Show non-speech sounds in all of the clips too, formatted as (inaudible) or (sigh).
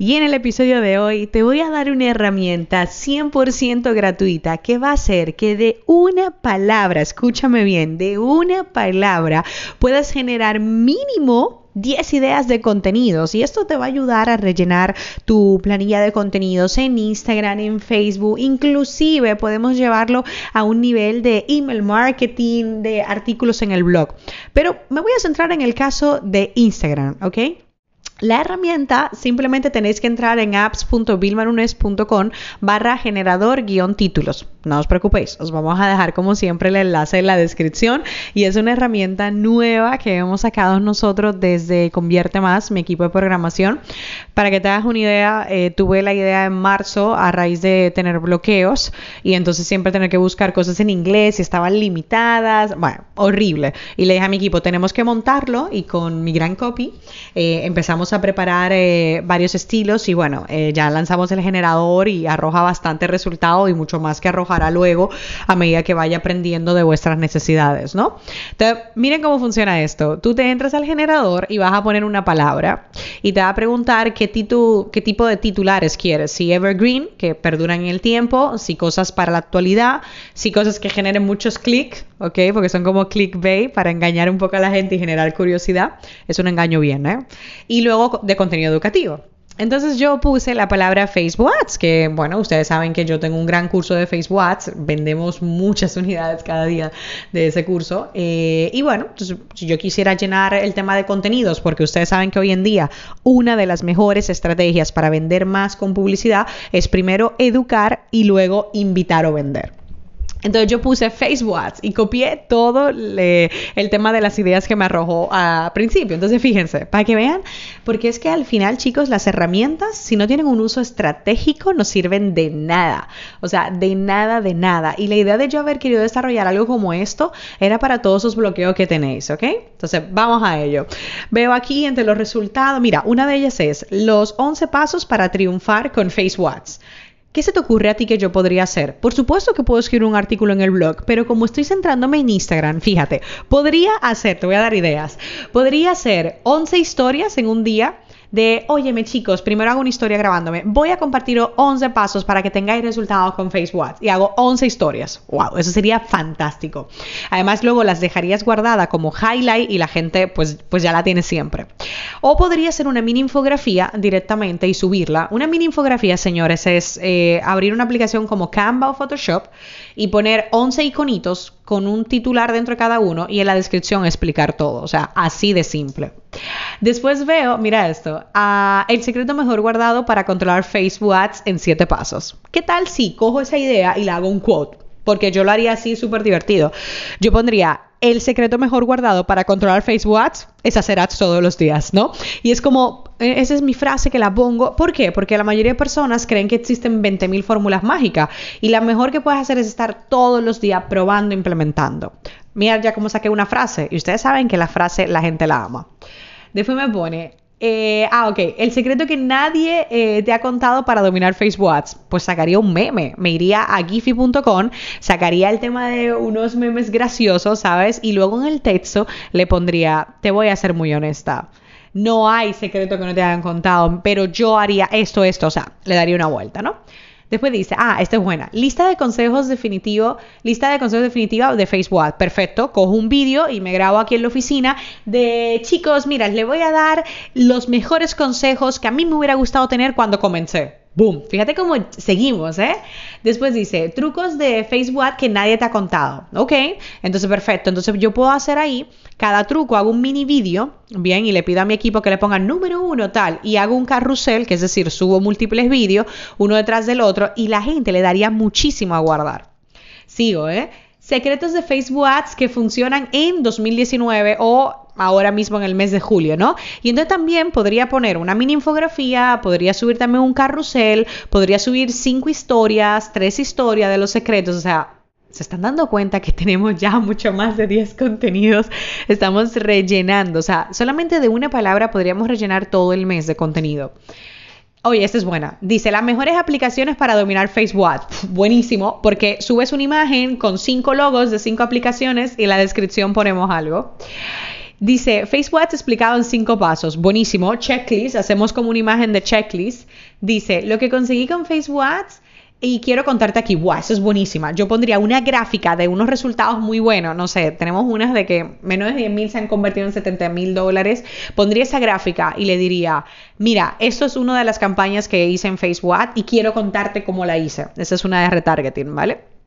Y en el episodio de hoy te voy a dar una herramienta 100% gratuita que va a hacer que de una palabra, escúchame bien, de una palabra puedas generar mínimo 10 ideas de contenidos y esto te va a ayudar a rellenar tu planilla de contenidos en Instagram, en Facebook, inclusive podemos llevarlo a un nivel de email marketing, de artículos en el blog. Pero me voy a centrar en el caso de Instagram, ¿ok? La herramienta simplemente tenéis que entrar en apps.vilmanunes.com barra generador guion títulos. No os preocupéis, os vamos a dejar como siempre el enlace en la descripción y es una herramienta nueva que hemos sacado nosotros desde Convierte Más, mi equipo de programación. Para que te hagas una idea, eh, tuve la idea en marzo a raíz de tener bloqueos y entonces siempre tener que buscar cosas en inglés y estaban limitadas, bueno, horrible. Y le dije a mi equipo, tenemos que montarlo y con mi gran copy eh, empezamos a preparar eh, varios estilos y bueno, ya lanzamos el generador y arroja bastante resultado y mucho más que arrojará luego a medida que vaya aprendiendo de vuestras necesidades, ¿no? Entonces, miren cómo funciona esto. Tú te entras al generador y vas a poner una palabra y te va a preguntar qué, qué tipo de titulares quieres, si evergreen, que perduran en el tiempo, si cosas para la actualidad, si cosas que generen muchos clics. Porque son como clickbait para engañar un poco a la gente y generar curiosidad. Es un engaño bien, ¿eh? Y luego de contenido educativo. Entonces yo puse la palabra Facebook Ads, que bueno, ustedes saben que yo tengo un gran curso de Facebook Ads, vendemos muchas (laughs) unidades cada día de ese curso. Eh, y bueno, si yo quisiera llenar el tema de contenidos, porque ustedes saben que hoy en día una de las mejores estrategias para vender más con publicidad es primero educar y luego invitar o vender. Entonces yo puse Facebook Ads y copié todo el tema de las ideas que me arrojó a principio. Entonces fíjense, para que vean, porque es que al final, chicos, las herramientas, si no tienen un uso estratégico, no sirven de nada. O sea, de nada, de nada. Y la idea de yo haber querido desarrollar algo como esto era para todos esos bloqueos que tenéis, ¿ok? Entonces, vamos a ello. Veo aquí entre los resultados, mira, una de ellas es los 11 pasos para triunfar con Facebook Ads. ¿Qué se te ocurre a ti que yo podría hacer? Por supuesto que puedo escribir un artículo en el blog, pero como estoy centrándome en Instagram, fíjate, podría hacer, te voy a dar ideas, podría hacer 11 historias en un día de, óyeme chicos, primero hago una historia grabándome, voy a compartir 11 pasos para que tengáis resultados con Facebook y hago 11 historias. Wow, eso sería fantástico. Además luego las dejarías guardada como highlight y la gente pues, pues ya la tiene siempre. O podría ser una mini infografía directamente y subirla. Una mini infografía, señores, es eh, abrir una aplicación como Canva o Photoshop y poner 11 iconitos con un titular dentro de cada uno y en la descripción explicar todo. O sea, así de simple. Después veo, mira esto, el secreto mejor guardado para controlar Facebook Ads en 7 pasos. ¿Qué tal si cojo esa idea y la hago un quote? Porque yo lo haría así súper divertido. Yo pondría el secreto mejor guardado para controlar Facebook Ads es hacer ads todos los días, ¿no? Y es como, eh, esa es mi frase que la pongo. ¿Por qué? Porque la mayoría de personas creen que existen 20.000 fórmulas mágicas y la mejor que puedes hacer es estar todos los días probando, implementando. Mira ya cómo saqué una frase y ustedes saben que la frase la gente la ama. Después me pone, eh, ah, ok. El secreto que nadie eh, te ha contado para dominar Facebook Ads. Pues sacaría un meme. Me iría a giphy.com, sacaría el tema de unos memes graciosos, ¿sabes? Y luego en el texto le pondría, te voy a ser muy honesta. No hay secreto que no te hayan contado, pero yo haría esto, esto, o sea, le daría una vuelta, ¿no? Después dice, ah, esta es buena. Lista de consejos definitivo, lista de consejos definitiva de Facebook. Perfecto. Cojo un vídeo y me grabo aquí en la oficina de chicos, mira, le voy a dar los mejores consejos que a mí me hubiera gustado tener cuando comencé. Boom. Fíjate cómo seguimos, ¿eh? Después dice, trucos de Facebook que nadie te ha contado. Ok, entonces perfecto. Entonces yo puedo hacer ahí, cada truco hago un mini vídeo, bien, y le pido a mi equipo que le ponga número uno, tal, y hago un carrusel, que es decir, subo múltiples vídeos, uno detrás del otro, y la gente le daría muchísimo a guardar. Sigo, ¿eh? Secretos de Facebook Ads que funcionan en 2019 o ahora mismo en el mes de julio, ¿no? Y entonces también podría poner una mini infografía, podría subir también un carrusel, podría subir cinco historias, tres historias de los secretos, o sea, se están dando cuenta que (laughs) tenemos ya mucho más de 10 contenidos. Estamos rellenando, o sea, solamente de una palabra podríamos rellenar todo el mes de contenido. Oye, esta es buena. Dice, las mejores aplicaciones para dominar Facebook. Buenísimo, porque subes una imagen con cinco logos de cinco aplicaciones y en la descripción ponemos algo. Dice, Facebook explicado en cinco pasos. Buenísimo. Checklist. Hacemos como una imagen de checklist. Dice, lo que conseguí con Facebook y quiero contarte aquí, wow, eso es buenísima. Yo pondría una gráfica de unos resultados muy buenos. No sé, tenemos unas de que menos de 10 mil se han convertido en 70 mil dólares. Pondría esa gráfica y le diría, mira, esto es una de las campañas que hice en Facebook y quiero contarte cómo la hice. Esa es una de retargeting, ¿vale?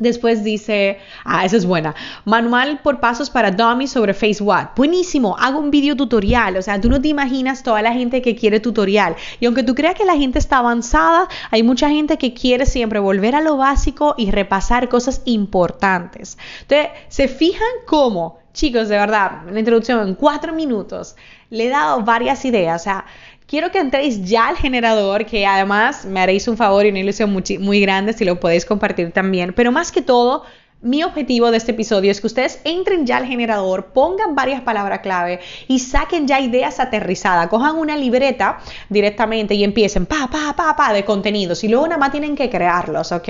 Después dice, ah, esa es buena. Manual por pasos para dummies sobre Facebook. Buenísimo, hago un video tutorial. O sea, tú no te imaginas toda la gente que quiere tutorial. Y aunque tú creas que la gente está avanzada, hay mucha gente que quiere siempre volver a lo básico y repasar cosas importantes. Entonces, ¿se fijan cómo? Chicos, de verdad, la introducción en cuatro minutos le he dado varias ideas. O sea, quiero que entréis ya al generador, que además me haréis un favor y una ilusión muy, grande si lo podéis compartir también. Pero más que todo, mi objetivo de este episodio es que ustedes entren ya al generador, pongan varias palabras clave y saquen ya ideas aterrizadas. Cojan una libreta directamente y empiecen pa, pa, pa, pa de contenidos y luego nada más tienen que crearlos, ¿ok?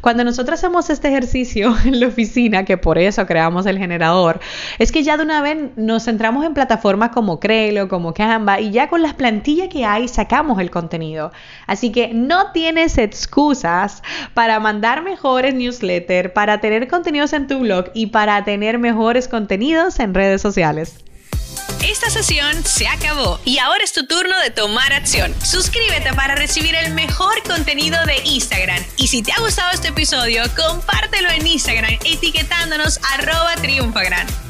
Cuando nosotros hacemos este ejercicio (laughs) en la oficina, que por eso creamos el generador, es que ya de una vez nos centramos en plataformas como Crelo, como Canva y ya con las plantillas que hay sacamos el contenido. Así que no tienes excusas para mandar mejores newsletters, para contenidos en tu blog y para tener mejores contenidos en redes sociales. Esta sesión se acabó y ahora es tu turno de tomar acción. Suscríbete para recibir el mejor contenido de Instagram. Y si te ha gustado este episodio, compártelo en Instagram etiquetándonos arroba triunfagran.